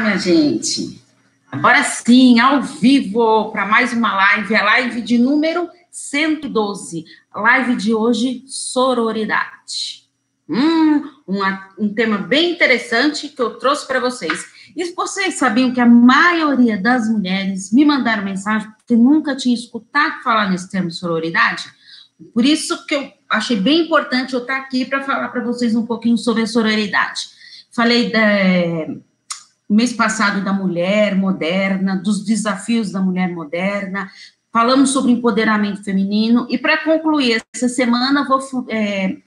Minha gente. Agora sim, ao vivo, para mais uma live, a live de número 112. Live de hoje, sororidade. Hum, uma, um tema bem interessante que eu trouxe para vocês. E vocês sabiam que a maioria das mulheres me mandaram mensagem porque nunca tinha escutado falar nesse termo sororidade? Por isso que eu achei bem importante eu estar aqui para falar para vocês um pouquinho sobre a sororidade. Falei da, mês passado da mulher moderna, dos desafios da mulher moderna, falamos sobre empoderamento feminino, e para concluir essa semana, vou, é,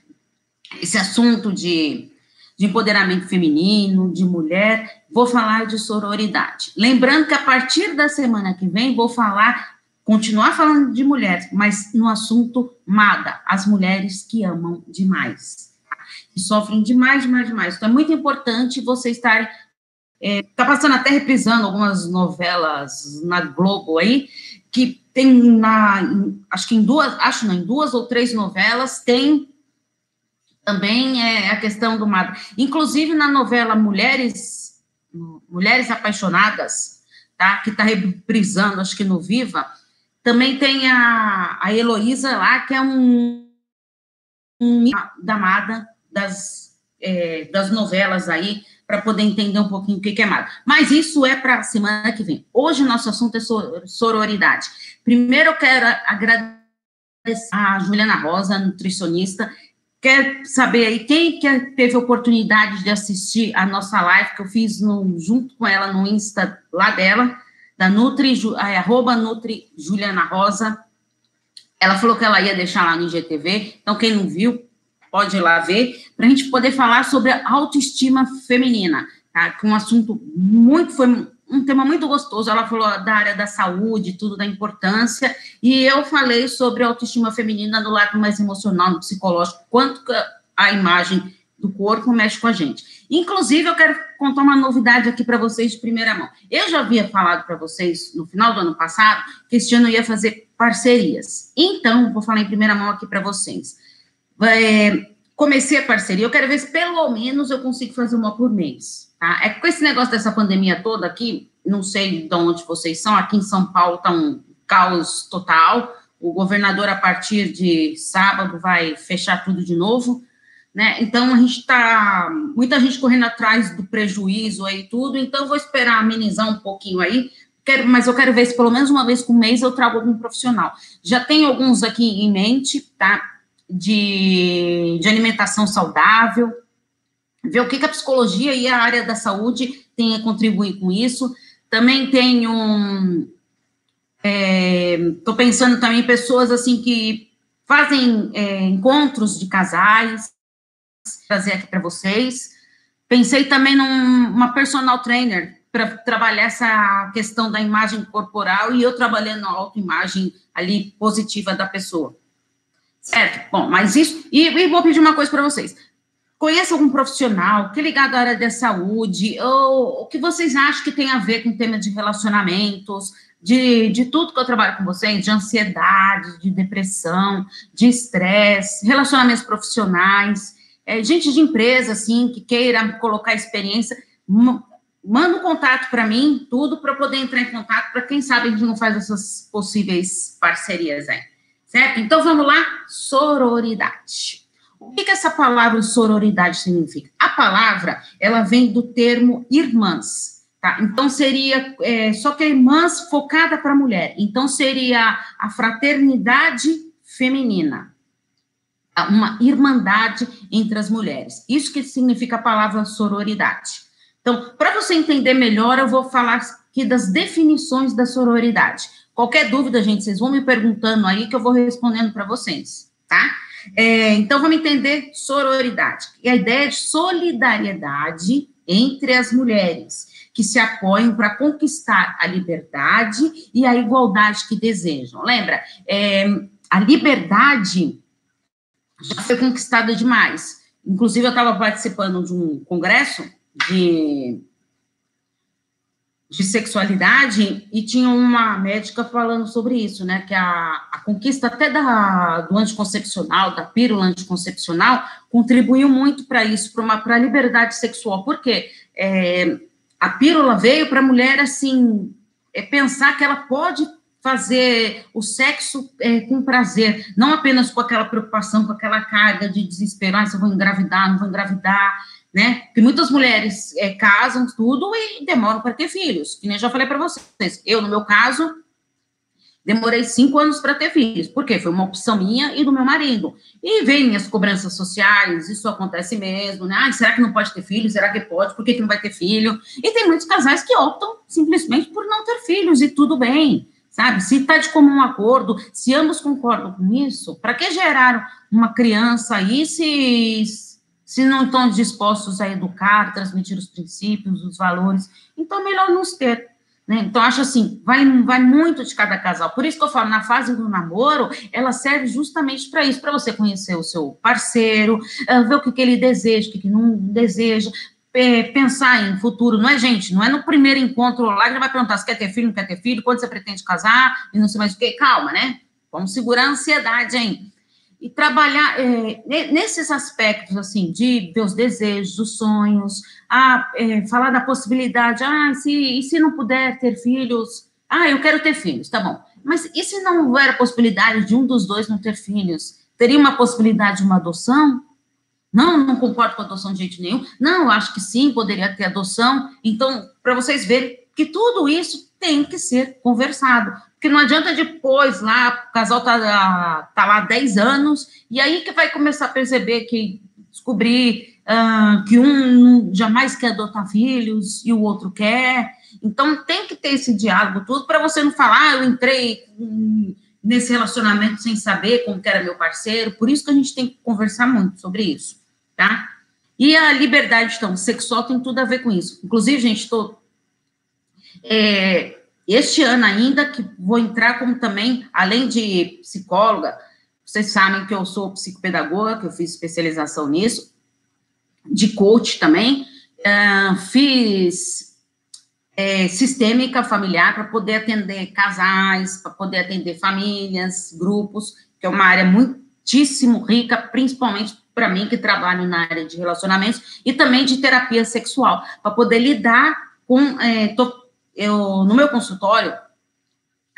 esse assunto de, de empoderamento feminino, de mulher, vou falar de sororidade. Lembrando que a partir da semana que vem, vou falar, continuar falando de mulheres, mas no assunto MADA, as mulheres que amam demais. Que sofrem demais, demais, demais. Então, é muito importante você estar Está é, passando até reprisando algumas novelas na Globo aí, que tem na, acho que em duas, acho não, em duas ou três novelas tem também é, a questão do mar. Inclusive na novela Mulheres, Mulheres Apaixonadas, tá? Que está reprisando, acho que no Viva, também tem a, a Heloísa lá, que é um, um da amada das, é, das novelas aí, para poder entender um pouquinho o que é MADA. Mas isso é para a semana que vem. Hoje nosso assunto é sororidade. Primeiro eu quero agradecer a Juliana Rosa, nutricionista. Quer saber aí quem que teve oportunidade de assistir a nossa live que eu fiz no, junto com ela no Insta lá dela, da Nutri, arroba Nutri Juliana Rosa. Ela falou que ela ia deixar lá no IGTV, então quem não viu, pode ir lá ver, para a gente poder falar sobre a autoestima feminina, tá? Que um assunto muito, foi um tema muito gostoso. Ela falou da área da saúde, tudo da importância, e eu falei sobre a autoestima feminina no lado mais emocional, psicológico, quanto a imagem do corpo mexe com a gente. Inclusive, eu quero contar uma novidade aqui para vocês de primeira mão. Eu já havia falado para vocês no final do ano passado que este ano ia fazer parcerias. Então, vou falar em primeira mão aqui para vocês é, comecei a parceria, eu quero ver se pelo menos eu consigo fazer uma por mês, tá? É com esse negócio dessa pandemia toda aqui, não sei de onde vocês são, aqui em São Paulo tá um caos total, o governador, a partir de sábado, vai fechar tudo de novo, né? Então, a gente está, muita gente correndo atrás do prejuízo aí tudo, então vou esperar amenizar um pouquinho aí, quero, mas eu quero ver se pelo menos uma vez por mês eu trago algum profissional. Já tenho alguns aqui em mente, tá? De, de alimentação saudável, ver o que, que a psicologia e a área da saúde tem a contribuir com isso. Também tenho. Estou é, pensando também em pessoas assim que fazem é, encontros de casais, trazer aqui para vocês. Pensei também numa personal trainer para trabalhar essa questão da imagem corporal e eu trabalhando a autoimagem ali positiva da pessoa. Certo? Bom, mas isso. E, e vou pedir uma coisa para vocês. Conheça algum profissional que é ligado à área da saúde, ou o que vocês acham que tem a ver com o tema de relacionamentos, de, de tudo que eu trabalho com vocês, de ansiedade, de depressão, de estresse, relacionamentos profissionais, é, gente de empresa, assim, que queira colocar experiência, manda um contato para mim, tudo para poder entrar em contato, para quem sabe a gente não faz essas possíveis parcerias aí. Certo? Então vamos lá, sororidade. O que, que essa palavra sororidade significa? A palavra, ela vem do termo irmãs, tá? Então seria, é, só que é irmãs focada para a mulher. Então seria a fraternidade feminina, uma irmandade entre as mulheres. Isso que significa a palavra sororidade. Então, para você entender melhor, eu vou falar aqui das definições da sororidade. Qualquer dúvida, gente, vocês vão me perguntando aí que eu vou respondendo para vocês, tá? É, então, vamos entender sororidade. E a ideia de solidariedade entre as mulheres que se apoiam para conquistar a liberdade e a igualdade que desejam. Lembra? É, a liberdade já foi conquistada demais. Inclusive, eu estava participando de um congresso de de sexualidade e tinha uma médica falando sobre isso, né, que a, a conquista até da, do anticoncepcional, da pílula anticoncepcional, contribuiu muito para isso, para a liberdade sexual, porque é, a pílula veio para a mulher, assim, é pensar que ela pode fazer o sexo é, com prazer, não apenas com aquela preocupação, com aquela carga de desespero, ah, se eu vou engravidar, não vou engravidar, né? Porque muitas mulheres é, casam tudo e demoram para ter filhos, que nem já falei para vocês. Eu, no meu caso, demorei cinco anos para ter filhos, porque foi uma opção minha e do meu marido. E vem as cobranças sociais, isso acontece mesmo, né? Ah, será que não pode ter filho? Será que pode? Por que, que não vai ter filho? E tem muitos casais que optam simplesmente por não ter filhos, e tudo bem sabe? Se está de comum acordo, se ambos concordam com isso, para que gerar uma criança aí se, se não estão dispostos a educar, transmitir os princípios, os valores? Então, é melhor não ter. Né? Então, acho assim, vai, vai muito de cada casal. Por isso que eu falo, na fase do namoro, ela serve justamente para isso, para você conhecer o seu parceiro, eh, ver o que, que ele deseja, o que, que não deseja, é, pensar em futuro, não é, gente? Não é no primeiro encontro lá que já vai perguntar se quer ter filho, não quer ter filho, quando você pretende casar, e não sei mais o que. Calma, né? Vamos segurar a ansiedade, hein? E trabalhar é, nesses aspectos, assim, de os desejos, os sonhos, a, é, falar da possibilidade, ah, se, e se não puder ter filhos? Ah, eu quero ter filhos, tá bom. Mas e se não houver a possibilidade de um dos dois não ter filhos? Teria uma possibilidade de uma adoção? Não, não concordo com adoção de jeito nenhum. Não, acho que sim, poderia ter adoção. Então, para vocês verem que tudo isso tem que ser conversado. Porque não adianta depois lá, o casal tá, tá lá 10 anos, e aí que vai começar a perceber que descobrir uh, que um jamais quer adotar filhos e o outro quer. Então tem que ter esse diálogo tudo para você não falar, ah, eu entrei nesse relacionamento sem saber como era meu parceiro. Por isso que a gente tem que conversar muito sobre isso tá? E a liberdade, então, sexual tem tudo a ver com isso. Inclusive, gente, estou. É, este ano ainda, que vou entrar como também, além de psicóloga, vocês sabem que eu sou psicopedagoga, que eu fiz especialização nisso, de coach também, uh, fiz é, sistêmica familiar para poder atender casais, para poder atender famílias, grupos, que é uma área muitíssimo rica, principalmente para mim que trabalho na área de relacionamentos e também de terapia sexual, para poder lidar com é, eu no meu consultório,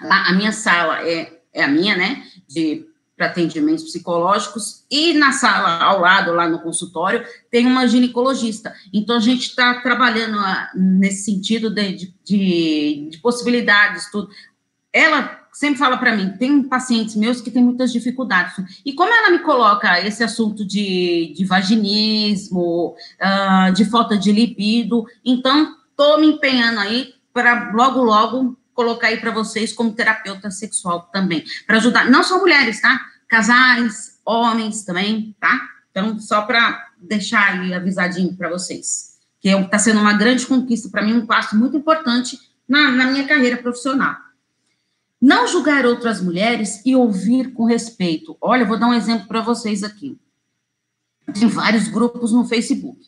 lá, a minha sala é, é a minha, né, de para atendimentos psicológicos e na sala ao lado lá no consultório tem uma ginecologista. Então a gente está trabalhando a, nesse sentido de, de, de, de possibilidades, tudo. Ela sempre fala para mim, tem pacientes meus que têm muitas dificuldades. E como ela me coloca esse assunto de, de vaginismo, uh, de falta de libido, então estou me empenhando aí para logo, logo colocar aí para vocês como terapeuta sexual também, para ajudar, não só mulheres, tá? Casais, homens também, tá? Então, só para deixar aí avisadinho para vocês, que está sendo uma grande conquista para mim, um passo muito importante na, na minha carreira profissional. Não julgar outras mulheres e ouvir com respeito. Olha, eu vou dar um exemplo para vocês aqui. Tem vários grupos no Facebook,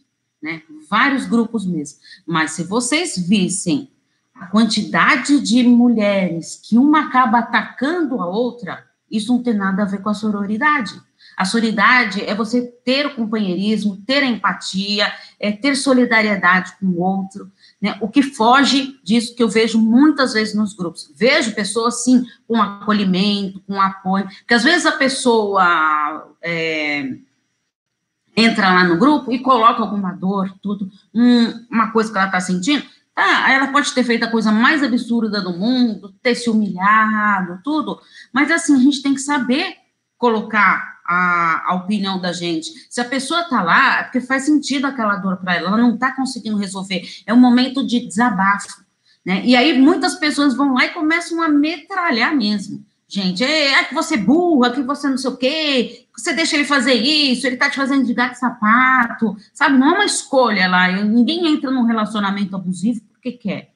né? Vários grupos mesmo. Mas se vocês vissem a quantidade de mulheres que uma acaba atacando a outra, isso não tem nada a ver com a sororidade. A sororidade é você ter o companheirismo, ter a empatia, é ter solidariedade com o outro, né? O que foge disso que eu vejo muitas vezes nos grupos. Vejo pessoas, sim, com acolhimento, com apoio, porque às vezes a pessoa é, entra lá no grupo e coloca alguma dor, tudo, um, uma coisa que ela está sentindo, tá, ela pode ter feito a coisa mais absurda do mundo, ter se humilhado, tudo, mas assim, a gente tem que saber colocar a, a opinião da gente. Se a pessoa está lá, é porque faz sentido aquela dor para ela, ela não está conseguindo resolver. É um momento de desabafo. Né? E aí muitas pessoas vão lá e começam a metralhar mesmo. Gente, é, é que você é burra, que você não sei o quê, você deixa ele fazer isso, ele está te fazendo de gato sapato, sabe? Não é uma escolha lá. Eu, ninguém entra num relacionamento abusivo porque quer.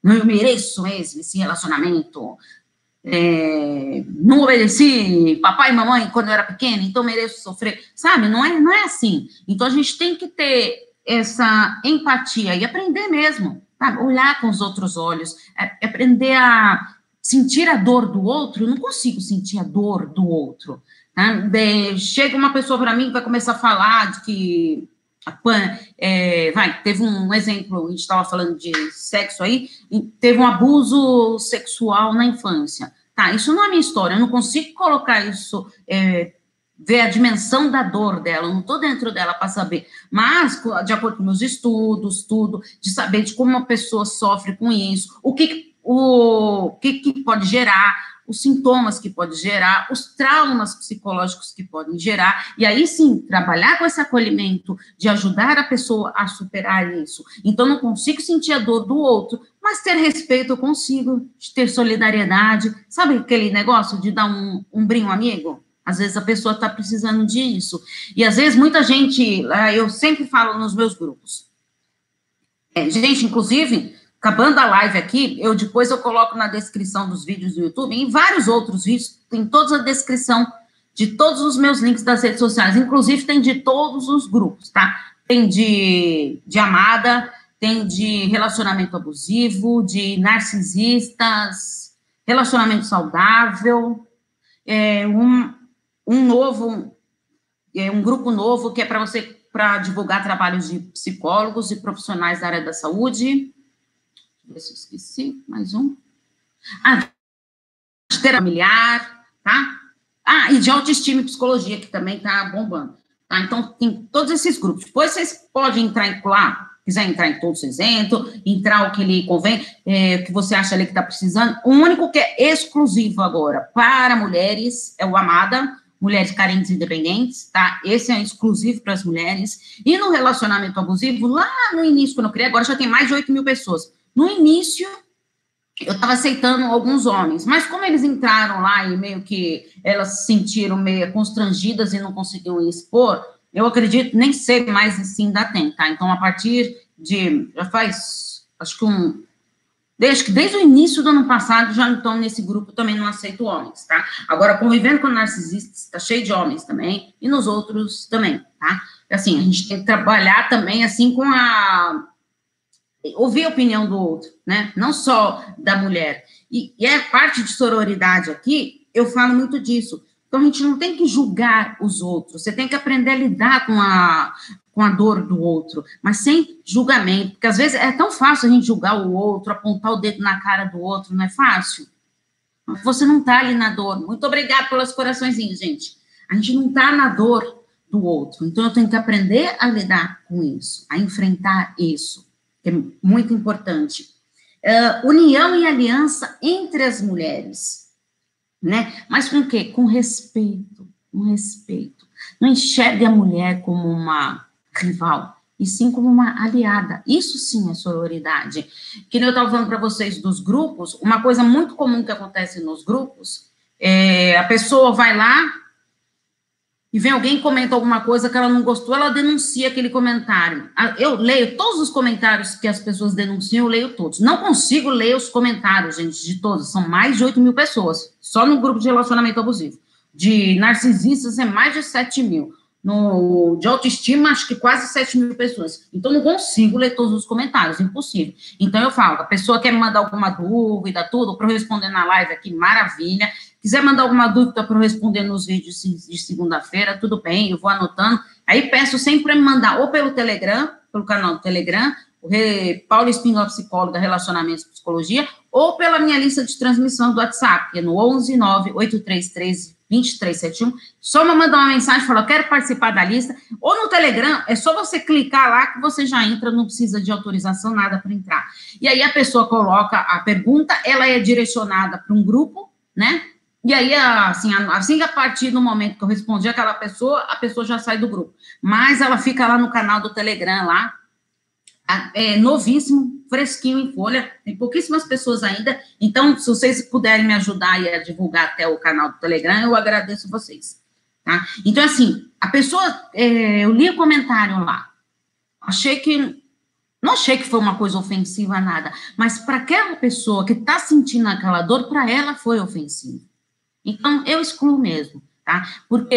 Não, eu mereço mesmo esse relacionamento é, não obedeci papai e mamãe quando eu era pequena, então mereço sofrer, sabe? Não é, não é assim. Então a gente tem que ter essa empatia e aprender mesmo, sabe? Olhar com os outros olhos, é, é aprender a sentir a dor do outro. Eu não consigo sentir a dor do outro. De, chega uma pessoa para mim que vai começar a falar de que é, vai, teve um exemplo, a gente estava falando de sexo aí, teve um abuso sexual na infância. Tá, isso não é minha história, eu não consigo colocar isso, é, ver a dimensão da dor dela, eu não estou dentro dela para saber, mas, de acordo com meus estudos, tudo, de saber de como uma pessoa sofre com isso, o que, o, que, que pode gerar, os sintomas que pode gerar, os traumas psicológicos que podem gerar, e aí sim, trabalhar com esse acolhimento, de ajudar a pessoa a superar isso. Então, não consigo sentir a dor do outro, mas ter respeito consigo, ter solidariedade, sabe aquele negócio de dar um, um brinho amigo? Às vezes a pessoa está precisando disso. E às vezes muita gente, eu sempre falo nos meus grupos, é, gente, inclusive, acabando a live aqui, eu depois eu coloco na descrição dos vídeos do YouTube, em vários outros vídeos, tem toda a descrição de todos os meus links das redes sociais, inclusive tem de todos os grupos, tá? Tem de, de amada, tem de relacionamento abusivo, de narcisistas, relacionamento saudável, é, um, um novo, é, um grupo novo que é para você, para divulgar trabalhos de psicólogos e profissionais da área da saúde, se eu esqueci, mais um. Ah, de familiar, tá? Ah, e de autoestima e psicologia, que também tá bombando. Tá? Então, tem todos esses grupos. Depois vocês podem entrar em lá, quiser entrar em todos vocês entram, entrar o que lhe convém, é, que você acha ali que está precisando. O único que é exclusivo agora para mulheres é o Amada, Mulheres Carentes Independentes, tá? Esse é exclusivo para as mulheres. E no relacionamento abusivo, lá no início, quando eu criei, agora já tem mais de 8 mil pessoas. No início, eu estava aceitando alguns homens, mas como eles entraram lá e meio que elas se sentiram meio constrangidas e não conseguiam expor, eu acredito, nem sei mais se ainda tem, tá? Então, a partir de, já faz, acho que um, desde, desde o início do ano passado, já estou nesse grupo, também não aceito homens, tá? Agora, convivendo com narcisistas, está cheio de homens também, e nos outros também, tá? Assim, a gente tem que trabalhar também, assim, com a ouvir a opinião do outro, né? Não só da mulher. E, e é parte de sororidade aqui, eu falo muito disso. Então, a gente não tem que julgar os outros, você tem que aprender a lidar com a, com a dor do outro, mas sem julgamento, porque às vezes é tão fácil a gente julgar o outro, apontar o dedo na cara do outro, não é fácil? Você não está ali na dor. Muito obrigada pelos coraçõezinhos, gente. A gente não está na dor do outro, então eu tenho que aprender a lidar com isso, a enfrentar isso é muito importante. Uh, união e aliança entre as mulheres, né? Mas com o quê? Com respeito, com respeito. Não enxergue a mulher como uma rival, e sim como uma aliada. Isso sim é sororidade. Que eu estava falando para vocês dos grupos, uma coisa muito comum que acontece nos grupos, é, a pessoa vai lá, e vem alguém comenta alguma coisa que ela não gostou, ela denuncia aquele comentário. Eu leio todos os comentários que as pessoas denunciam, eu leio todos. Não consigo ler os comentários, gente, de todos. São mais de 8 mil pessoas, só no grupo de relacionamento abusivo. De narcisistas é mais de 7 mil. No, de autoestima, acho que quase 7 mil pessoas. Então, não consigo ler todos os comentários, impossível. Então, eu falo, a pessoa quer me mandar alguma dúvida, tudo, para eu responder na live aqui, maravilha. Quiser mandar alguma dúvida para eu responder nos vídeos de segunda-feira, tudo bem, eu vou anotando. Aí peço sempre para me mandar ou pelo Telegram, pelo canal do Telegram, o Paulo Espíndola, psicóloga, relacionamentos e psicologia, ou pela minha lista de transmissão do WhatsApp, que é no 11 98313 2371. Só me mandar uma mensagem falar, quero participar da lista. Ou no Telegram, é só você clicar lá que você já entra, não precisa de autorização, nada para entrar. E aí a pessoa coloca a pergunta, ela é direcionada para um grupo, né? E aí, assim, assim a partir do momento que eu respondi aquela pessoa, a pessoa já sai do grupo. Mas ela fica lá no canal do Telegram, lá, é novíssimo, fresquinho em folha, tem pouquíssimas pessoas ainda. Então, se vocês puderem me ajudar a divulgar até o canal do Telegram, eu agradeço vocês. Tá? Então, assim, a pessoa, é, eu li o comentário lá, achei que não achei que foi uma coisa ofensiva, nada, mas para aquela pessoa que está sentindo aquela dor, para ela foi ofensivo. Então, eu excluo mesmo, tá? Porque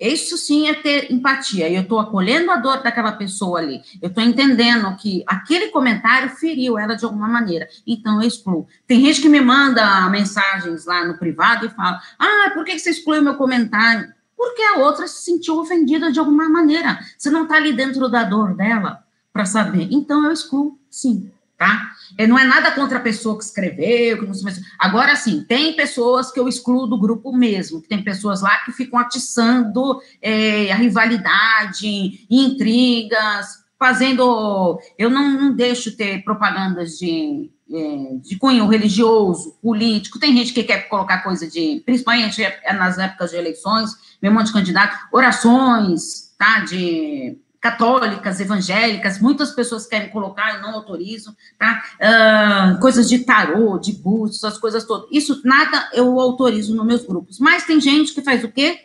isso sim é ter empatia. Eu estou acolhendo a dor daquela pessoa ali. Eu estou entendendo que aquele comentário feriu ela de alguma maneira. Então, eu excluo. Tem gente que me manda mensagens lá no privado e fala: Ah, por que você excluiu meu comentário? porque a outra se sentiu ofendida de alguma maneira. Você não está ali dentro da dor dela para saber. Então eu excluo, sim, tá? É, não é nada contra a pessoa que escreveu, que não se... Agora, sim, tem pessoas que eu excluo do grupo mesmo, que tem pessoas lá que ficam atiçando é, a rivalidade, intrigas, fazendo. Eu não, não deixo ter propagandas de, é, de cunho religioso, político. Tem gente que quer colocar coisa de, principalmente é nas épocas de eleições, meu monte de candidato, orações, tá? De católicas, evangélicas, muitas pessoas querem colocar, eu não autorizo, tá? Uh, coisas de tarô, de bustos, essas coisas todas. Isso nada eu autorizo nos meus grupos. Mas tem gente que faz o quê?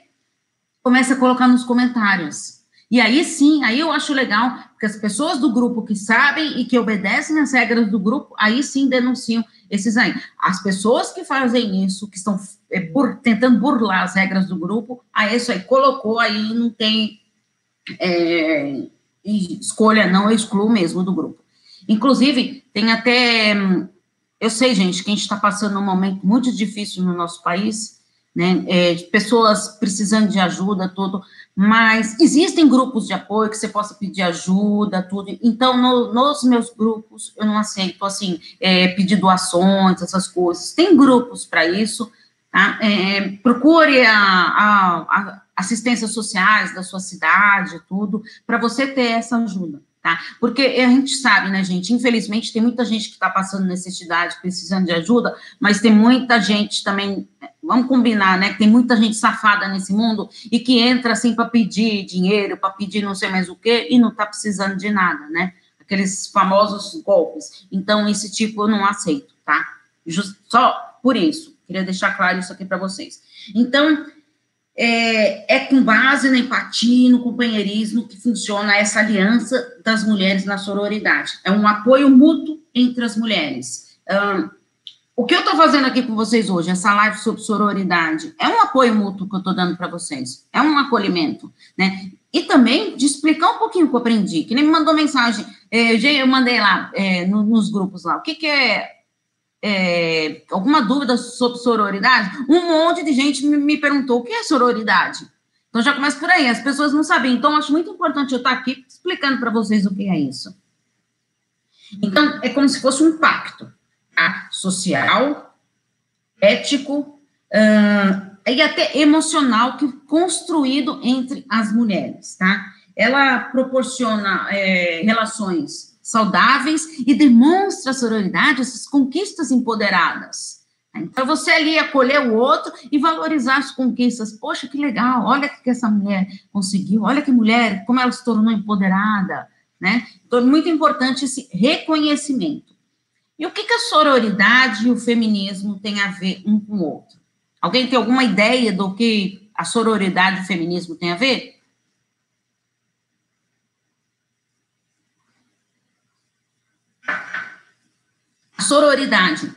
Começa a colocar nos comentários. E aí sim, aí eu acho legal, porque as pessoas do grupo que sabem e que obedecem as regras do grupo, aí sim denunciam esses aí. As pessoas que fazem isso, que estão é, bur tentando burlar as regras do grupo, aí isso aí colocou, aí não tem é, escolha, não, excluo mesmo do grupo. Inclusive, tem até. Eu sei, gente, que a gente está passando um momento muito difícil no nosso país, né? É, pessoas precisando de ajuda, tudo, mas existem grupos de apoio que você possa pedir ajuda, tudo. Então, no, nos meus grupos, eu não aceito, assim, é, pedir doações, essas coisas. Tem grupos para isso, tá? É, procure a, a, a assistências sociais da sua cidade, tudo, para você ter essa ajuda, tá? Porque a gente sabe, né, gente, infelizmente tem muita gente que está passando necessidade, precisando de ajuda, mas tem muita gente também, vamos combinar, né, que tem muita gente safada nesse mundo e que entra assim para pedir dinheiro, para pedir não sei mais o quê, e não está precisando de nada, né? Aqueles famosos golpes. Então, esse tipo eu não aceito, tá? Just, só por isso, queria deixar claro isso aqui para vocês. Então, é, é, com base na empatia no companheirismo que funciona essa aliança das mulheres na sororidade. É um apoio mútuo entre as mulheres. Um, o que eu estou fazendo aqui com vocês hoje, essa live sobre sororidade, é um apoio mútuo que eu estou dando para vocês, é um acolhimento, né? E também de explicar um pouquinho o que eu aprendi, que nem me mandou mensagem, é, eu mandei lá é, no, nos grupos lá, o que, que é é, alguma dúvida sobre sororidade, um monte de gente me, perguntou o que é sororidade. Então já começa por aí, as pessoas não sabem. Então acho muito importante eu estar aqui explicando para vocês o que é isso. Então é como se fosse um pacto tá? social, ético uh, e até emocional que construído entre as mulheres, tá? Ela proporciona é, relações saudáveis e demonstra a sororidade, essas conquistas empoderadas. Então, você ali acolher o outro e valorizar as conquistas. Poxa, que legal, olha o que essa mulher conseguiu, olha que mulher, como ela se tornou empoderada, né? Então, é muito importante esse reconhecimento. E o que, que a sororidade e o feminismo têm a ver um com o outro? Alguém tem alguma ideia do que a sororidade e o feminismo têm a ver? Sororidade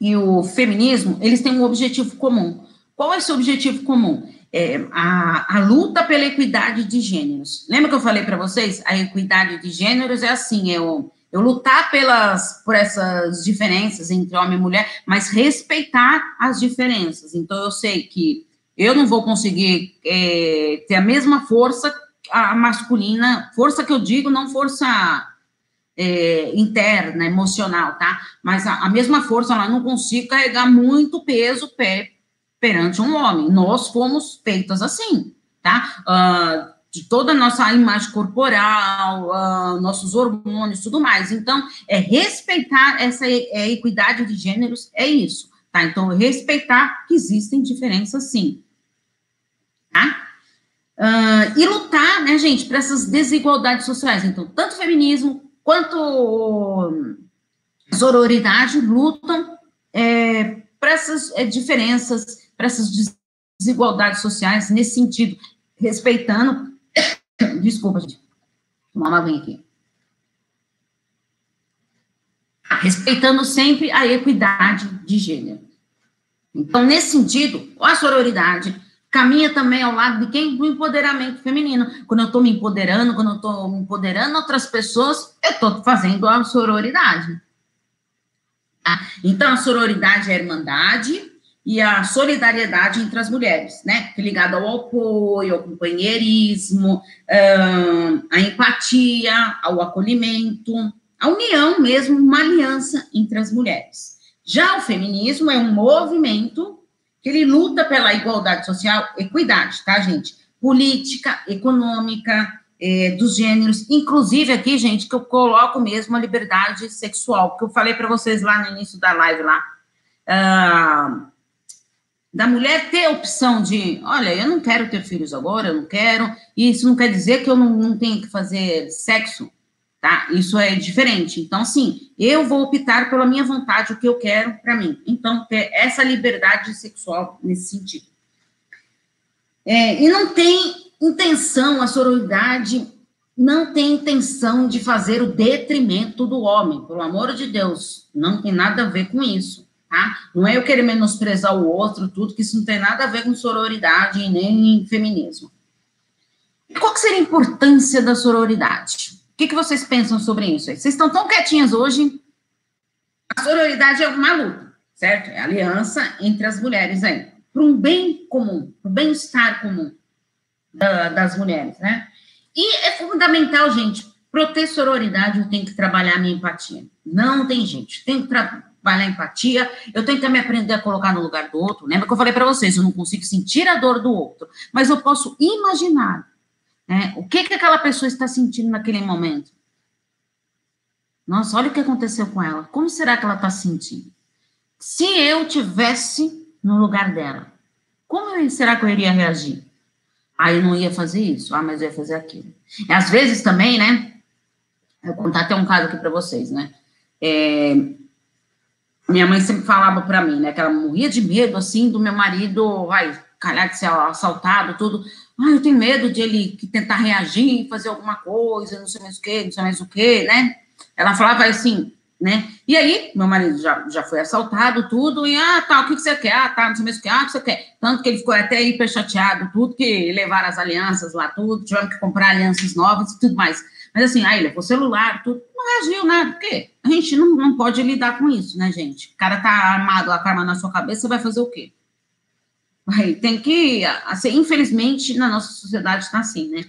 e o feminismo, eles têm um objetivo comum. Qual é esse objetivo comum? É a, a luta pela equidade de gêneros. Lembra que eu falei para vocês? A equidade de gêneros é assim, o, eu lutar pelas, por essas diferenças entre homem e mulher, mas respeitar as diferenças. Então, eu sei que eu não vou conseguir é, ter a mesma força a masculina, força que eu digo, não força é, interna, emocional, tá? Mas a, a, mesma força, ela não consigo carregar muito peso pé, perante um homem. Nós fomos feitas assim, tá? Uh, de toda a nossa imagem corporal, uh, nossos hormônios, tudo mais. Então, é respeitar essa é, equidade de gêneros, é isso, tá? Então, respeitar que existem diferenças, sim, tá? Uh, e lutar, né, gente, para essas desigualdades sociais. Então, tanto feminismo quanto sororidade lutam é, para essas é, diferenças, para essas desigualdades sociais, nesse sentido, respeitando. Desculpa, gente. Tomar uma aguinha aqui. Respeitando sempre a equidade de gênero. Então, nesse sentido, a sororidade caminha também ao lado de quem? Do empoderamento feminino. Quando eu estou me empoderando, quando eu estou empoderando outras pessoas, eu estou fazendo a sororidade. Tá? Então, a sororidade é a irmandade e a solidariedade entre as mulheres, né? Ligada ao apoio, ao companheirismo, à empatia, ao acolhimento, a união mesmo, uma aliança entre as mulheres. Já o feminismo é um movimento que ele luta pela igualdade social, equidade, tá, gente? Política, econômica, é, dos gêneros, inclusive aqui, gente, que eu coloco mesmo a liberdade sexual, que eu falei para vocês lá no início da live lá. Uh, da mulher ter opção de, olha, eu não quero ter filhos agora, eu não quero, e isso não quer dizer que eu não, não tenho que fazer sexo, tá? Isso é diferente. Então, sim, eu vou optar pela minha vontade, o que eu quero para mim. Então, ter essa liberdade sexual nesse sentido. É, e não tem intenção, a sororidade não tem intenção de fazer o detrimento do homem, pelo amor de Deus, não tem nada a ver com isso tá? Não é eu querer menosprezar o outro, tudo, que isso não tem nada a ver com sororidade nem feminismo. E qual seria a importância da sororidade? Que, que vocês pensam sobre isso? Vocês estão tão quietinhas hoje. A sororidade é uma luta, certo? É a aliança entre as mulheres aí, para um bem comum, para o bem-estar comum da, das mulheres, né? E é fundamental, gente, para ter sororidade, eu tenho que trabalhar a minha empatia. Não tem gente, tem que trabalhar trabalhar empatia, eu tenho que também aprender a colocar no lugar do outro. Lembra que eu falei para vocês, eu não consigo sentir a dor do outro, mas eu posso imaginar né, o que, que aquela pessoa está sentindo naquele momento. Nossa, olha o que aconteceu com ela. Como será que ela está sentindo? Se eu tivesse no lugar dela, como será que eu iria reagir? Ah, eu não ia fazer isso. Ah, mas eu ia fazer aquilo. E às vezes também, né? Eu vou contar até um caso aqui para vocês, né? É, minha mãe sempre falava para mim, né, que ela morria de medo, assim, do meu marido, vai, calhar de ser assaltado, tudo. Ah, eu tenho medo de ele tentar reagir, fazer alguma coisa, não sei mais o que, não sei mais o que, né? Ela falava assim, né? E aí, meu marido já, já foi assaltado, tudo, e ah, tá, o que, você quer? Ah, tá, não sei mais o que, ah, o que você quer? Tanto que ele ficou até hiper chateado, tudo, que levaram as alianças lá, tudo, tivemos que comprar alianças novas e tudo mais. Mas assim, aí levou celular, tudo, não reagiu nada, por quê? A gente não, não pode lidar com isso, né, gente? O cara tá armado, a arma na sua cabeça, você vai fazer o quê? Tem que, assim, infelizmente, na nossa sociedade está assim, né?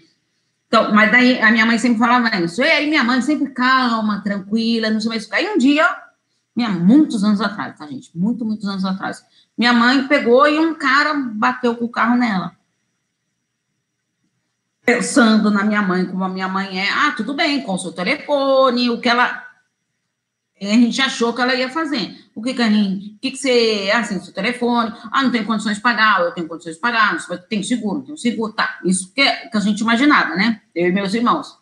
Então, mas daí a minha mãe sempre falava isso. E aí minha mãe sempre calma, tranquila, não sei mais. Aí um dia, minha, muitos anos atrás, tá, gente? Muito, muitos anos atrás. Minha mãe pegou e um cara bateu com o carro nela pensando na minha mãe, como a minha mãe é, ah, tudo bem, com o telefone, o que ela. A gente achou que ela ia fazer. O que que. O que que você. Assim, seu telefone. Ah, não tem condições de pagar, eu tenho condições de pagar, você tem seguro, tem seguro, tá. Isso que, que a gente imaginava, né? Eu e meus irmãos.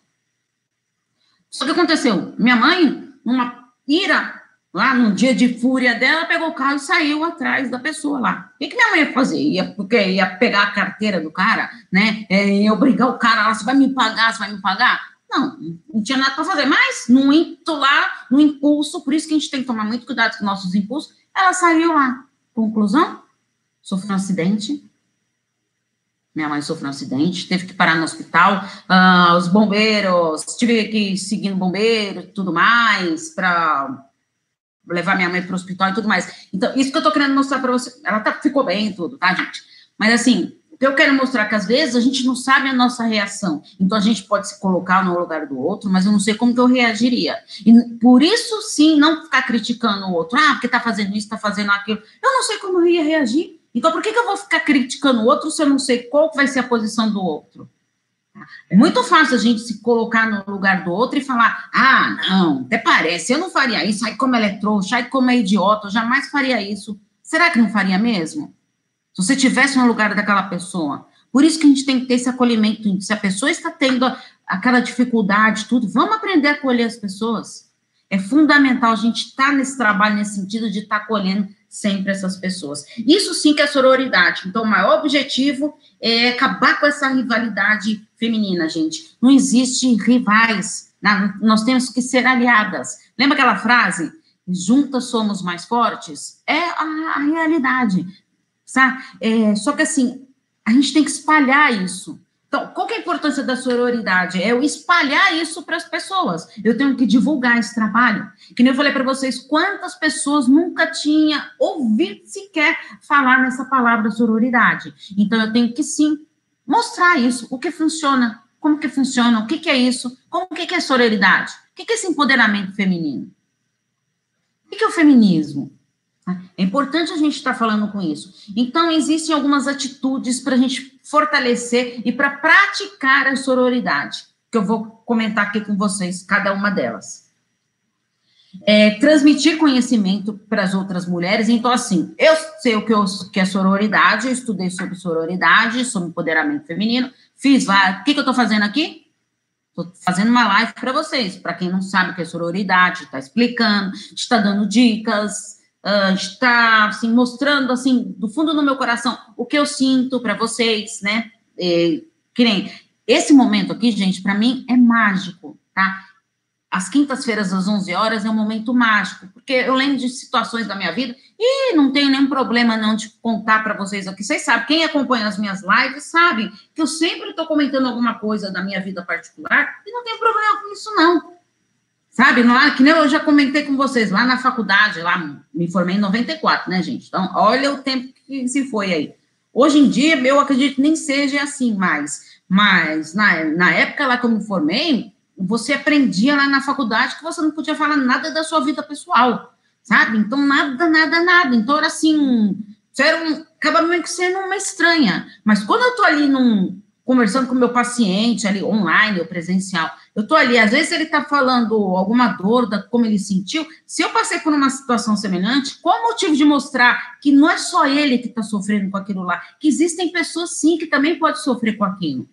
Só que aconteceu, minha mãe, numa ira lá no dia de fúria dela, pegou o carro e saiu atrás da pessoa lá. O que, que minha mãe ia fazer? Ia, porque ia pegar a carteira do cara, né? É, ia obrigar o cara lá, você vai me pagar, você vai me pagar? Não, não tinha nada para fazer. Mas, no ímpeto lá, no impulso, por isso que a gente tem que tomar muito cuidado com nossos impulsos, ela saiu lá. Conclusão? Sofreu um acidente. Minha mãe sofreu um acidente, teve que parar no hospital. Uh, os bombeiros, tive que ir seguindo bombeiro tudo mais, para levar minha mãe para o hospital e tudo mais. Então, isso que eu tô querendo mostrar para você. Ela tá, ficou bem tudo, tá, gente? Mas, assim, o que eu quero mostrar que, às vezes, a gente não sabe a nossa reação. Então, a gente pode se colocar no lugar do outro, mas eu não sei como que eu reagiria. E, por isso, sim, não ficar criticando o outro. Ah, porque tá fazendo isso, tá fazendo aquilo. Eu não sei como eu ia reagir. Então, por que, que eu vou ficar criticando o outro se eu não sei qual vai ser a posição do outro? É muito fácil a gente se colocar no lugar do outro e falar: ah, não, até parece, eu não faria isso, ai como ela é trouxa, ai como é idiota, eu jamais faria isso. Será que não faria mesmo? Se você tivesse no lugar daquela pessoa. Por isso que a gente tem que ter esse acolhimento. Se a pessoa está tendo aquela dificuldade, tudo, vamos aprender a acolher as pessoas. É fundamental a gente estar tá nesse trabalho, nesse sentido de estar tá acolhendo sempre essas pessoas. Isso sim que é sororidade. Então, o maior objetivo é acabar com essa rivalidade feminina, gente. Não existe rivais. Nós temos que ser aliadas. Lembra aquela frase? Juntas somos mais fortes? É a, a realidade. Sabe? É, só que assim, a gente tem que espalhar isso. Então, qual é a importância da sororidade? É eu espalhar isso para as pessoas. Eu tenho que divulgar esse trabalho. Que nem eu falei para vocês, quantas pessoas nunca tinha ouvido sequer falar nessa palavra sororidade. Então, eu tenho que sim mostrar isso, o que funciona, como que funciona, o que, que é isso, como que, que é sororidade, o que, que é esse empoderamento feminino. O que, que é o feminismo? É importante a gente estar falando com isso. Então, existem algumas atitudes para a gente fortalecer e para praticar a sororidade, que eu vou comentar aqui com vocês, cada uma delas. É, transmitir conhecimento para as outras mulheres. Então, assim, eu sei o que, eu, que é sororidade, eu estudei sobre sororidade, sobre empoderamento feminino, fiz lá. O que, que eu estou fazendo aqui? Estou fazendo uma live para vocês. Para quem não sabe o que é sororidade, está explicando, está dando dicas, está assim, mostrando assim do fundo do meu coração o que eu sinto para vocês, né? É, que nem esse momento aqui, gente, para mim é mágico, tá? As quintas-feiras às 11 horas é um momento mágico, porque eu lembro de situações da minha vida e não tenho nenhum problema não de contar para vocês aqui. Vocês sabem, quem acompanha as minhas lives sabe que eu sempre estou comentando alguma coisa da minha vida particular e não tem problema com isso não. Sabe, lá, que nem eu já comentei com vocês, lá na faculdade, lá me formei em 94, né, gente? Então, olha o tempo que se foi aí. Hoje em dia, eu acredito que nem seja assim mais, mas na, na época lá que eu me formei, você aprendia lá na faculdade que você não podia falar nada da sua vida pessoal, sabe? Então, nada, nada, nada. Então, era assim, você era um, acaba meio que sendo uma estranha. Mas quando eu tô ali num, conversando com o meu paciente ali online ou presencial, eu estou ali, às vezes ele está falando alguma dor, da, como ele sentiu. Se eu passei por uma situação semelhante, qual o motivo de mostrar que não é só ele que está sofrendo com aquilo lá, que existem pessoas sim que também podem sofrer com aquilo.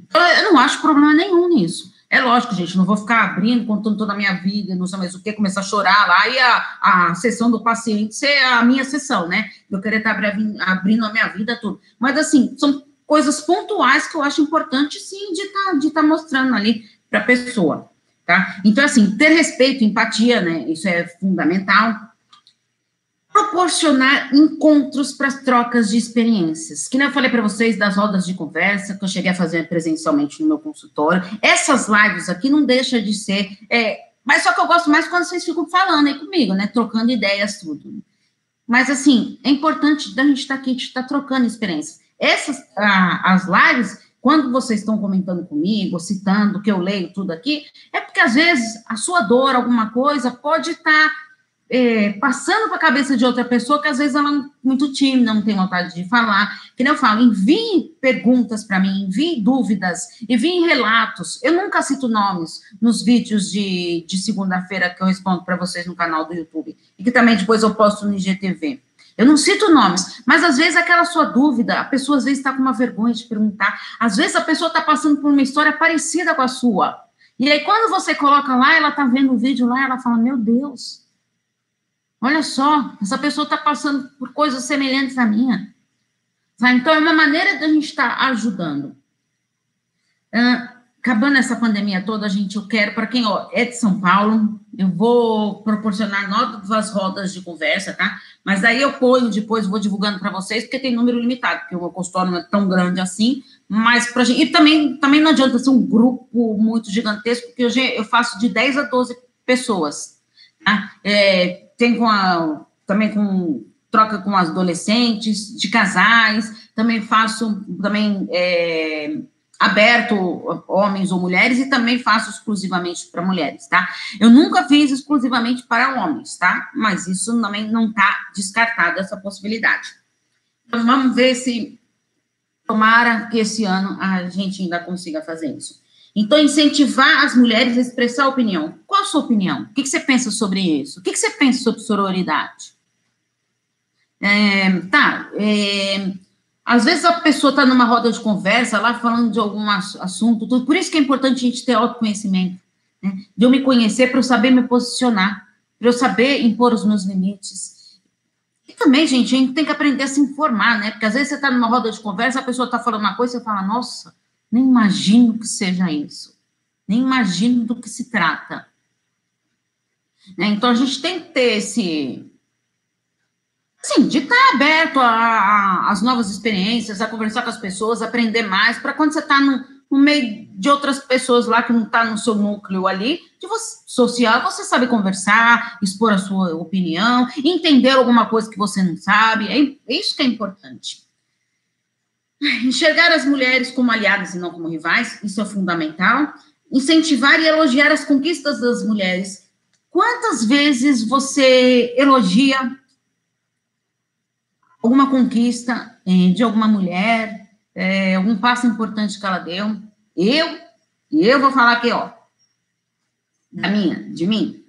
Então, eu não acho problema nenhum nisso. É lógico, gente, não vou ficar abrindo, contando toda a minha vida, não sei mais o que, começar a chorar lá e a, a sessão do paciente ser a minha sessão, né? Eu querer estar tá abrindo a minha vida, tudo. Mas, assim, são coisas pontuais que eu acho importante, sim, de estar tá, de tá mostrando ali para a pessoa, tá? Então, assim, ter respeito, empatia, né? Isso é fundamental. Proporcionar encontros para as trocas de experiências. Que nem eu falei para vocês das rodas de conversa que eu cheguei a fazer presencialmente no meu consultório. Essas lives aqui não deixa de ser. É, mas só que eu gosto mais quando vocês ficam falando aí comigo, né? Trocando ideias, tudo. Mas, assim, é importante da gente estar tá aqui, estar tá trocando experiências. Essas, ah, as lives, quando vocês estão comentando comigo, citando que eu leio tudo aqui, é porque às vezes a sua dor, alguma coisa, pode estar tá, é, passando para a cabeça de outra pessoa que às vezes ela é muito tímida, não tem vontade de falar. Que nem eu falo, envie perguntas para mim, envie dúvidas, envie relatos. Eu nunca cito nomes nos vídeos de, de segunda-feira que eu respondo para vocês no canal do YouTube e que também depois eu posto no IGTV. Eu não cito nomes, mas às vezes aquela sua dúvida, a pessoa às vezes está com uma vergonha de perguntar. Às vezes a pessoa está passando por uma história parecida com a sua. E aí, quando você coloca lá, ela está vendo o vídeo lá, ela fala: Meu Deus, olha só, essa pessoa está passando por coisas semelhantes à minha. Então, é uma maneira da gente estar tá ajudando. Uh, acabando essa pandemia toda, gente, eu quero, para quem ó, é de São Paulo, eu vou proporcionar novas rodas de conversa, tá? Mas daí eu ponho depois, vou divulgando para vocês, porque tem número limitado, porque o meu consultório não é tão grande assim, mas para gente. E também, também não adianta ser um grupo muito gigantesco, porque eu, eu faço de 10 a 12 pessoas. Tá? É, tem com a, também com troca com as adolescentes, de casais, também faço também. É, aberto homens ou mulheres e também faço exclusivamente para mulheres, tá? Eu nunca fiz exclusivamente para homens, tá? Mas isso também não está descartado essa possibilidade. Então vamos ver se tomara que esse ano a gente ainda consiga fazer isso. Então, incentivar as mulheres a expressar opinião. Qual a sua opinião? O que, você pensa sobre isso? O que, você pensa sobre sororidade? É, tá, é, às vezes a pessoa está numa roda de conversa lá falando de algum assunto, tudo. por isso que é importante a gente ter autoconhecimento, né? de eu me conhecer para eu saber me posicionar, para eu saber impor os meus limites. E também, gente, a gente tem que aprender a se informar, né? Porque às vezes você está numa roda de conversa, a pessoa está falando uma coisa e você fala, nossa, nem imagino que seja isso, nem imagino do que se trata. Né? Então a gente tem que ter esse Sim, de estar tá aberto às novas experiências, a conversar com as pessoas, aprender mais, para quando você está no, no, meio de outras pessoas lá que não está no seu núcleo ali, de você, social, você sabe conversar, expor a sua opinião, entender alguma coisa que você não sabe, é, é isso que é importante. Enxergar as mulheres como aliadas e não como rivais, isso é fundamental. Incentivar e elogiar as conquistas das mulheres. Quantas vezes você elogia alguma conquista é, de alguma mulher, é, algum passo importante que ela deu. Eu, e eu vou falar aqui, ó, da minha, de mim,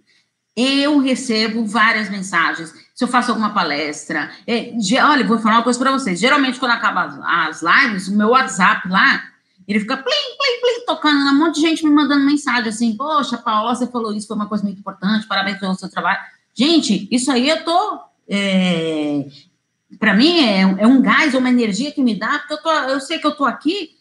eu recebo várias mensagens. Se eu faço alguma palestra, é, de, olha, vou falar uma coisa para vocês. Geralmente, quando acaba as, as lives, o meu WhatsApp lá, ele fica plim, plim, plim, tocando, um monte de gente me mandando mensagem assim, poxa, Paula, você falou isso, foi uma coisa muito importante, parabéns pelo seu trabalho. Gente, isso aí eu tô é, para mim é, é, um gás, é uma energia que me dá, porque eu, tô, eu sei que eu estou aqui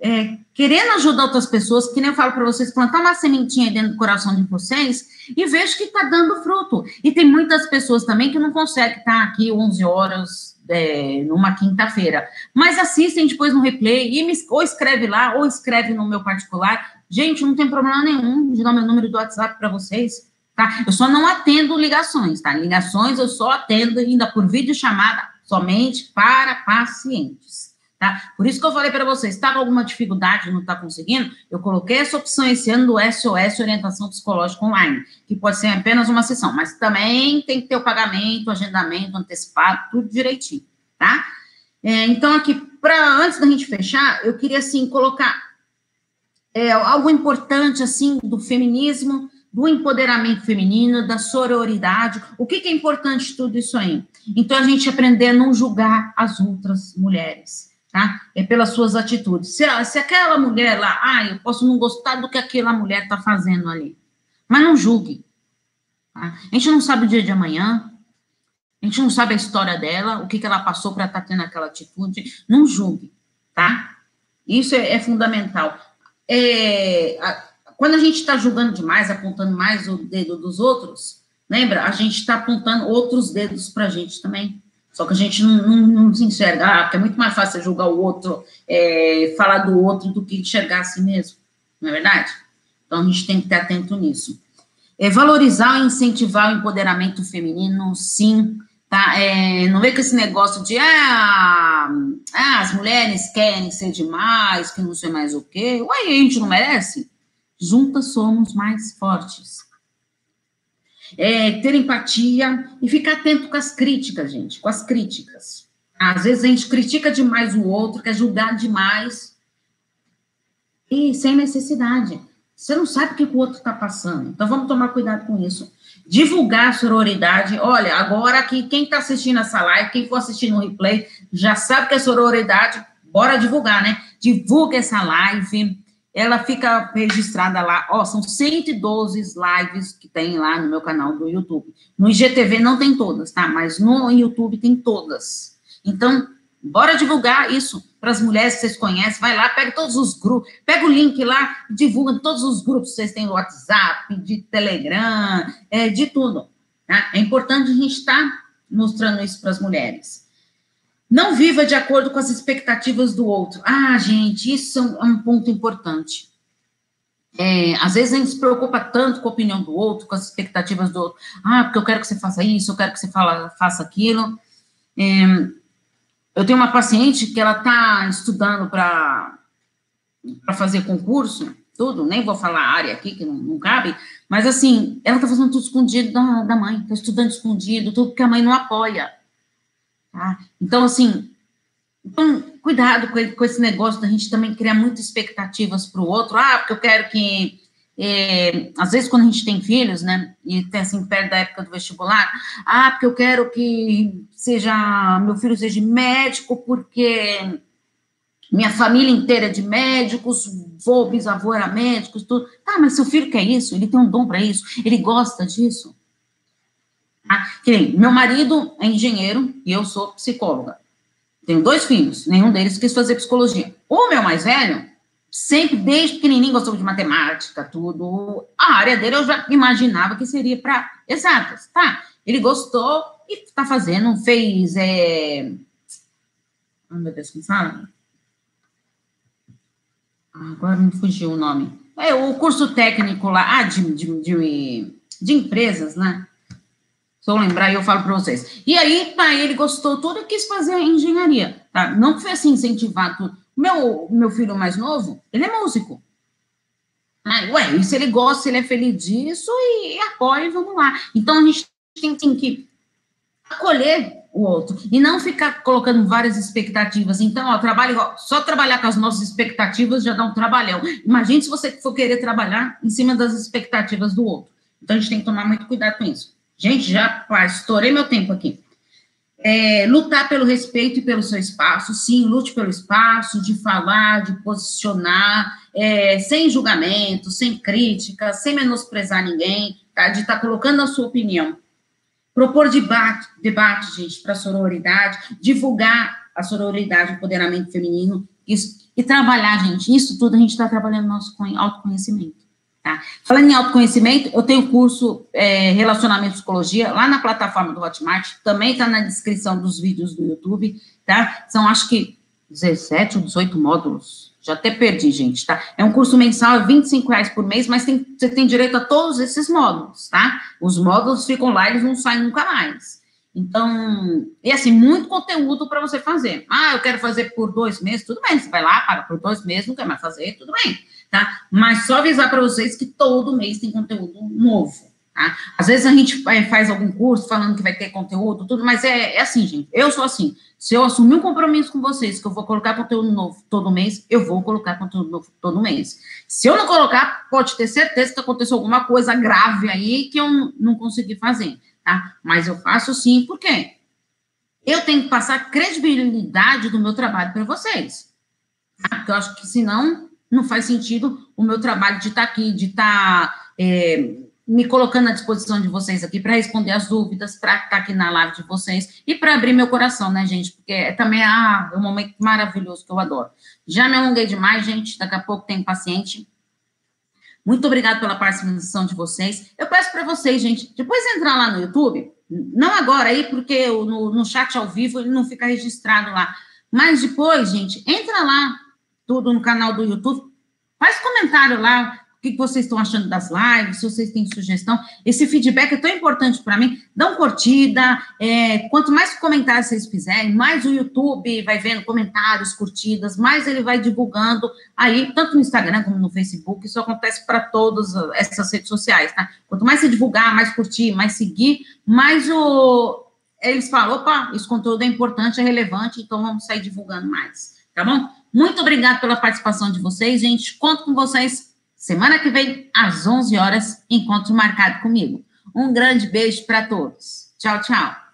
é, querendo ajudar outras pessoas, que nem eu falo para vocês, plantar uma sementinha dentro do coração de vocês e vejo que está dando fruto. E tem muitas pessoas também que não conseguem estar tá aqui 11 horas é, numa quinta-feira, mas assistem depois no replay e me, ou escreve lá ou escreve no meu particular. Gente, não tem problema nenhum de dar meu número do WhatsApp para vocês tá? Eu só não atendo ligações, tá? Ligações eu só atendo ainda por videochamada somente para pacientes, tá? Por isso que eu falei para vocês, está com alguma dificuldade, não está conseguindo, eu coloquei essa opção esse ano do SOS Orientação Psicológica Online, que pode ser apenas uma sessão, mas também tem que ter o pagamento, agendamento antecipado, tudo direitinho, tá? É, então, aqui, para antes da gente fechar, eu queria, assim, colocar é, algo importante, assim, do feminismo, do empoderamento feminino, da sororidade. O que, que é importante tudo isso aí? Então, a gente aprender a não julgar as outras mulheres, tá? É pelas suas atitudes. Se, se aquela mulher lá, ah, eu posso não gostar do que aquela mulher está fazendo ali, mas não julgue. Tá? A gente não sabe o dia de amanhã, a gente não sabe a história dela, o que, que ela passou para estar tá tendo aquela atitude. Não julgue, tá? Isso é, é fundamental. É, quando a gente está julgando demais, apontando mais o dedo dos outros, lembra? A gente está apontando outros dedos para a gente também. Só que a gente não, não, não, se enxerga, ah, porque é muito mais fácil julgar o outro, é, falar do outro, do que enxergar a si mesmo, não é verdade? Então a gente tem que estar atento nisso. É, valorizar e incentivar o empoderamento feminino, sim, tá? É, não vê com esse negócio de, ah, ah, as mulheres querem ser demais, que não sei mais o quê. Ué, a gente não merece? Juntas somos mais fortes. É, ter empatia e ficar atento com as críticas, gente, com as críticas. Às vezes a gente critica demais o outro, quer julgar demais, e sem necessidade. Você não sabe o que o outro está passando. Então vamos tomar cuidado com isso. Divulgar a sororidade. Olha, agora aqui, quem está assistindo essa live, quem for assistir no replay, já sabe que é sororidade. Bora divulgar, né? Divulga essa live ela fica registrada lá, ó, são 112 lives que tem lá no meu canal do YouTube. No IGTV não tem todas, tá? Mas no YouTube tem todas. Então, bora divulgar isso para as mulheres que vocês conhecem. Vai lá, pega todos os grupos, pega o link lá, divulga todos os grupos. Vocês têm WhatsApp, de Telegram, é, de tudo. Tá? É importante a gente estar tá mostrando isso para as mulheres. Não viva de acordo com as expectativas do outro. Ah, gente, isso é um ponto importante. É, às vezes a gente se preocupa tanto com a opinião do outro, com as expectativas do outro. Ah, porque eu quero que você faça isso, eu quero que você fala, faça aquilo. É, eu tenho uma paciente que ela está estudando para fazer concurso, tudo, nem vou falar a área aqui, que não, não cabe, mas assim, ela está fazendo tudo escondido da, da mãe, está estudando escondido, tudo que a mãe não apoia. Tá? Então, assim, então, cuidado com, esse negócio da gente também criar muitas expectativas para o outro. Ah, porque eu quero que. É, às vezes, quando a gente tem filhos, né, e tem assim, perto da época do vestibular, ah, porque eu quero que seja, meu filho seja médico, porque minha família inteira é de médicos, vô, bisavô era médicos, tudo. Tá, mas seu filho quer isso, ele tem um dom para isso, ele gosta disso. Ah, que nem, meu marido é engenheiro e eu sou psicóloga. Tenho dois filhos, nenhum deles quis fazer psicologia. O meu mais velho, sempre, desde pequenininho, gostou de matemática, tudo. A área dele eu já imaginava que seria para exatas, tá? Ele gostou, e está fazendo, fez. É... Ai, meu Deus, como fala? Agora me fugiu o nome. É o curso técnico lá, ah, de, de, de, de empresas, né? Se eu lembrar, eu falo para vocês. E aí, tá, ele gostou tudo e quis fazer engenharia, tá? Não foi assim incentivado. Meu, meu filho mais novo, ele é músico. Ah, ué, e se ele gosta, se ele é feliz disso, e, e apoia, e vamos lá. Então, a gente tem, tem que acolher o outro e não ficar colocando várias expectativas. Então, ó, trabalho só trabalhar com as nossas expectativas já dá um trabalhão. Imagine se você for querer trabalhar em cima das expectativas do outro. Então, a gente tem que tomar muito cuidado com isso. Gente, já estourei meu tempo aqui. É, lutar pelo respeito e pelo seu espaço, sim, lute pelo espaço, de falar, de posicionar, é, sem julgamento, sem crítica, sem menosprezar ninguém, tá? de estar tá colocando a sua opinião. Propor debate, debate gente, para a sororidade, divulgar a sororidade, o empoderamento feminino, isso, e trabalhar, gente, isso tudo a gente está trabalhando no nosso autoconhecimento. Tá? Falando em autoconhecimento, eu tenho curso é, Relacionamento e Psicologia lá na plataforma do Hotmart, também está na descrição dos vídeos do YouTube, tá? São acho que 17 ou 18 módulos, já até perdi, gente, tá? É um curso mensal, é 25 reais por mês, mas tem, você tem direito a todos esses módulos, tá? Os módulos ficam lá, eles não saem nunca mais. Então, e assim, muito conteúdo para você fazer. Ah, eu quero fazer por dois meses, tudo bem, você vai lá, para por dois meses, não quer mais fazer, tudo bem tá? Mas só avisar para vocês que todo mês tem conteúdo novo, tá? Às vezes a gente faz algum curso falando que vai ter conteúdo, tudo, mas é, é assim, gente. Eu sou assim. Se eu assumir um compromisso com vocês que eu vou colocar conteúdo novo todo mês, eu vou colocar conteúdo novo todo mês. Se eu não colocar, pode ter certeza que aconteceu alguma coisa grave aí que eu não consegui fazer, tá? Mas eu faço sim, por quê? Eu tenho que passar credibilidade do meu trabalho para vocês. Tá? Porque eu acho que senão não faz sentido o meu trabalho de estar tá aqui, de estar tá, é, me colocando à disposição de vocês aqui para responder as dúvidas, para estar tá aqui na live de vocês e para abrir meu coração, né, gente? Porque é também ah, é um momento maravilhoso que eu adoro. Já me alonguei demais, gente, daqui a pouco tem paciente. Muito obrigada pela participação de vocês. Eu peço para vocês, gente, depois entrar lá no YouTube, não agora aí, porque no, no chat ao vivo ele não fica registrado lá. Mas depois, gente, entra lá, tudo no canal do YouTube. Faz comentário lá, o que vocês estão achando das lives, se vocês têm sugestão. Esse feedback é tão importante para mim. Uma curtida. É, quanto mais comentários vocês fizerem, mais o YouTube vai vendo comentários, curtidas, mais ele vai divulgando aí, tanto no Instagram como no Facebook. Isso acontece para todas essas redes sociais, tá? Quanto mais você divulgar, mais curtir, mais seguir, mais o. Eles falam, opa, esse conteúdo é importante, é relevante, então vamos sair divulgando mais, tá bom? Muito obrigada pela participação de vocês, gente. Conto com vocês semana que vem, às 11 horas, encontro marcado comigo. Um grande beijo para todos. Tchau, tchau.